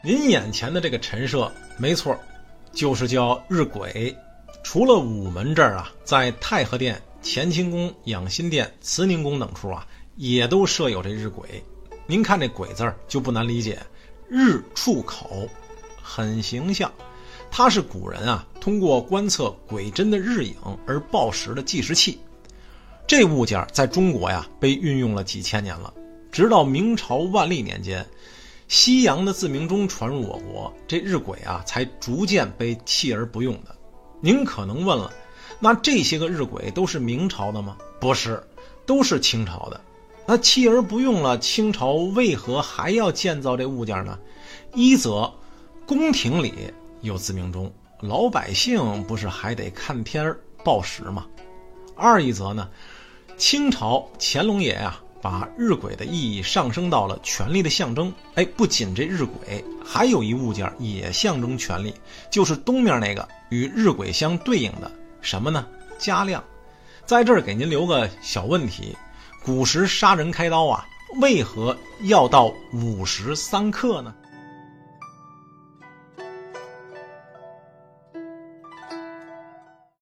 您眼前的这个陈设，没错，就是叫日晷。除了午门这儿啊，在太和殿、乾清宫、养心殿、慈宁宫等处啊，也都设有这日晷。您看这“晷”字儿就不难理解，日出口，很形象。它是古人啊通过观测鬼针的日影而报时的计时器。这物件在中国呀被运用了几千年了，直到明朝万历年间，西洋的自鸣钟传入我国，这日晷啊才逐渐被弃而不用的。您可能问了，那这些个日晷都是明朝的吗？不是，都是清朝的。那弃而不用了，清朝为何还要建造这物件呢？一则，宫廷里有自鸣钟，老百姓不是还得看天报时吗？二一则呢，清朝乾隆爷呀，把日晷的意义上升到了权力的象征。哎，不仅这日晷，还有一物件也象征权力，就是东面那个与日晷相对应的什么呢？嘉量。在这儿给您留个小问题。古时杀人开刀啊，为何要到午时三刻呢？